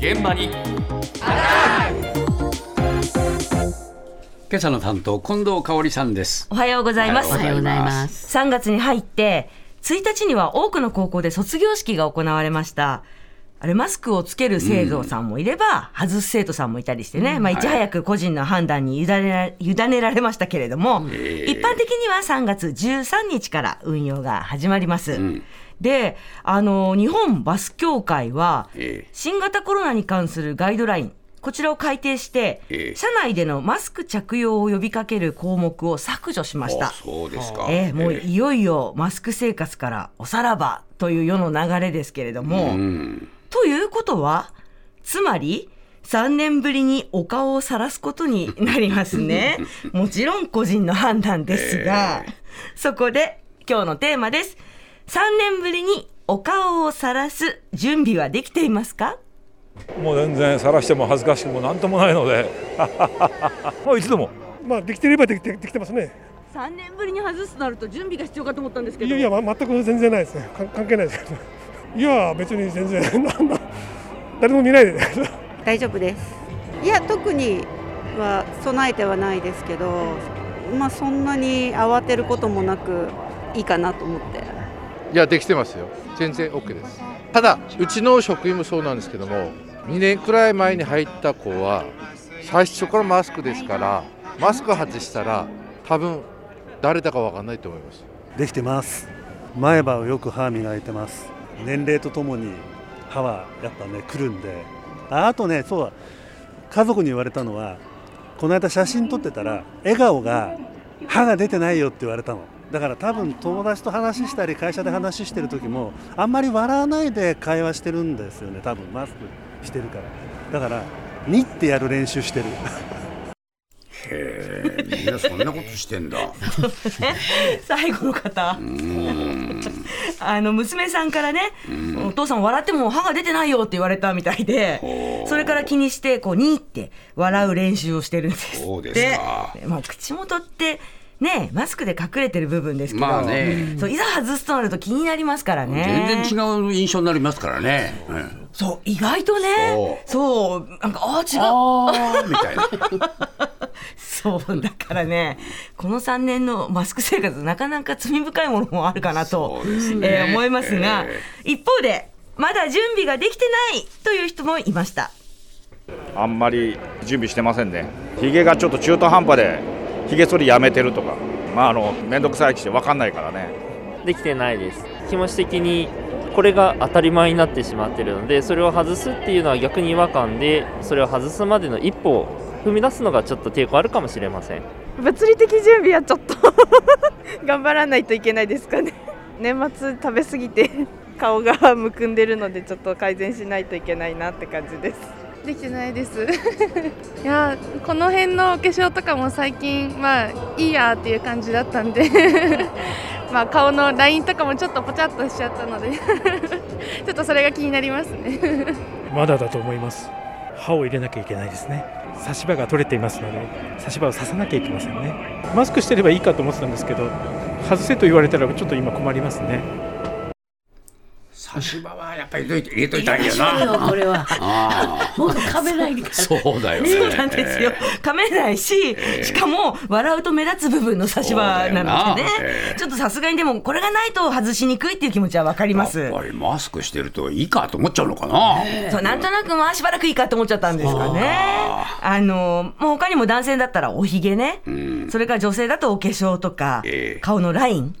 現場に。今朝の担当近藤香織さんです。おはようございます。おはようございます。3月に入って、1日には多くの高校で卒業式が行われました。あれ、マスクをつける生徒さんもいれば、外す生徒さんもいたりしてね、まあ、いち早く個人の判断に委ねら委ねられましたけれども、一般的には3月13日から運用が始まります。で、あの、日本バス協会はええ、新型コロナに関するガイドライン、こちらを改定して、ええ。社内でのマスク着用を呼びかける項目を削除しました。あ。そうですか。ええもうえいよいよマスク生活からおさらばという世の流れですけれども、うん。ということは、つまり、3年ぶりにお顔を晒すことになりますね。もちろん個人の判断ですが、そこで今日のテーマです。3年ぶりにお顔を晒す準備はできていますか？もう全然晒しても恥ずかしくもなんともないので もう一度もまあできてればできてできてますね。3年ぶりに外すとなると準備が必要かと思ったんですけいやいや、ま、全く全然ないですね。か関係ないですけど。いや別に全然 なんだ誰も見ないでね。大丈夫ですいや特には備えてはないですけどまあそんなに慌てることもなくいいかなと思っていやできてますよ。全然 OK です。ただうちの職員もそうなんですけども2年くらい前に入った子は最初からマスクですからマスク外したら多分誰だか分かんないと思います。できてます。前歯をよく歯磨いてます。年齢とともに歯はやっぱね来るんで。ああとねそうだ。家族に言われたのはこの間写真撮ってたら笑顔が歯が出てないよって言われたの。だから多分友達と話したり会社で話してる時もあんまり笑わないで会話してるんですよね多分マスクしてるから。だから「に」ってやる練習してる。へえみんなそんなことしてんだ。最後の方。あの、娘さんからね、お父さん笑っても歯が出てないよって言われたみたいで、それから気にして、こう、にって笑う練習をしてるんですって。そうですか。まあ、口元って、ね、マスクで隠れてる部分ですけど、まあね。そういざ外すとなると気になりますからね。全然違う印象になりますからね、うん。そう、意外とね、そう、なんか、ああ、違う。みたいな。そう、だからね、この3年のマスク生活、なかなか罪深いものもあるかなと、ね。えー思いますが、え一方で、まだ準備ができてないという人もいました。あんまり準備してませんね、ひげがちょっと中途半端で、ひげ剃りやめてるとか、まあ、あの面倒くさいし、分かんないからね。できてないです。気持ち的にこれが当たり前になってしまっているのでそれを外すっていうのは逆に違和感でそれを外すまでの一歩を踏み出すのがちょっと抵抗あるかもしれません。物理的準備はちょっと 頑張らないといけないですかね。年末食べ過ぎて顔がむくんでるのでちょっと改善しないといけないなって感じですできてないです いやこの辺のお化粧とかも最近まあいいやっていう感じだったんで まあ顔のラインとかもちょっとポチャっとしちゃったので ちょっとそれが気になりますねまだだと思います。歯を入れなきゃいけないですね。差し歯が取れていますので、差し歯を刺さなきゃいけませんね。マスクしてればいいかと思ってたんですけど、外せと言われたらちょっと今困りますね。差し歯はやっぱり入れといて入れといたらいいよな。これは。あもう噛めないから。そうだよねそうなんですよ。噛めないし、しかも笑うと目立つ部分の差し歯なのでね。ちょっとさすがにでもこれがないと外しにくいっていう気持ちはわかります。やっぱりマスクしてるといいかと思っちゃうのかな、そうなんとなくまあしばらくいいかと思っちゃったんですかね。あの、もう他にも男性だったらおひげね、それから女性だとお化粧とか、顔のライン。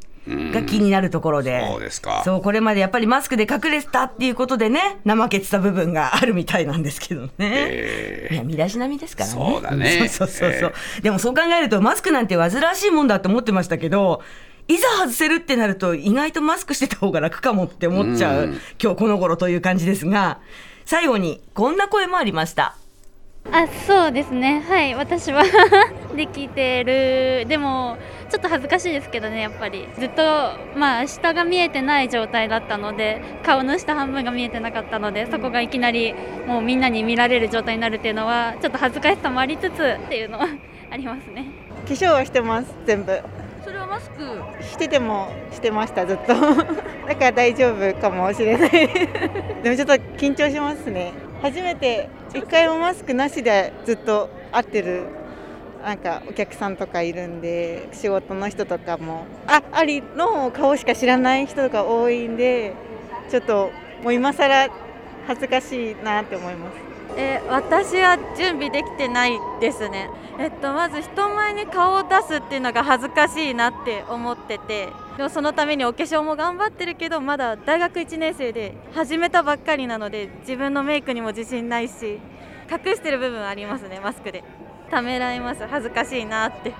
が気になるところで、そうですか。そうこれまでやっぱりマスクで隠れてたっていうことでね怠けてた部分があるみたいなんですけどね、いや身だしなみですからね。そうだね。そうそうそうそう、でもそう考えるとマスクなんて煩わしいもんだと思ってましたけどいざ外せるってなると意外とマスクしてた方が楽かもって思っちゃう、うん。今日この頃という感じですが最後にこんな声もありました。あそうですね。はい私は できてる。でもちょっと恥ずかしいですけどねやっぱりずっとまあ下が見えてない状態だったので顔の下半分が見えてなかったのでそこがいきなりもうみんなに見られる状態になるっていうのはちょっと恥ずかしさもありつつっていうのはありますね。化粧はしてます。全部。それはマスクしててもしてましたずっと。だから大丈夫かもしれない。でもちょっと緊張しますね。初めて一回もマスクなしでずっと会ってるなんかお客さんとかいるんで仕事の人とかもあアリの顔しか知らない人とか多いんでちょっともう今更恥ずかしいなって思います。え私は準備できてないですね、えっと、まず人前に顔を出すっていうのが恥ずかしいなって思っててでもそのためにお化粧も頑張ってるけどまだ大学1年生で始めたばっかりなので自分のメイクにも自信ないし隠してる部分ありますねマスクでためらいます。恥ずかしいなって。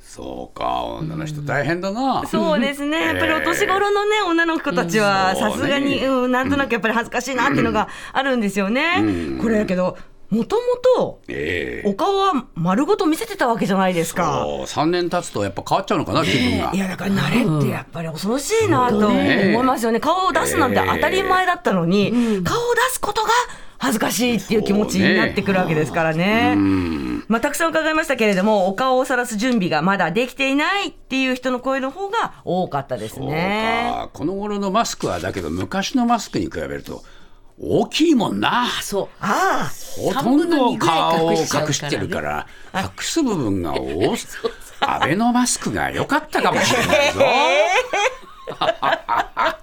そうか女の人大変だな、そうですね、やっぱりお年頃のね、女の子たちは、さすがに、うん、なんとなくやっぱり恥ずかしいなっていうのがあるんですよね。うん。これだけど、もともと、ええ。お顔は丸ごと見せてたわけじゃないですか。そう。3年経つとやっぱ変わっちゃうのかな気分が。いやだから慣れってやっぱり恐ろしいなと思いますよね。顔を出すなんて当たり前だったのに、顔を出すことが恥ずかしいっていう気持ちになってくるわけですからね。まあ、たくさん伺いましたけれども、お顔を晒す準備がまだできていないっていう人の声の方が多かったですね。あこの頃のマスクはだけど昔のマスクに比べると大きいもんな。そう。あほとんど顔を隠してるから隠す部分が多す。アベノマスクが良かったかもしれないぞ。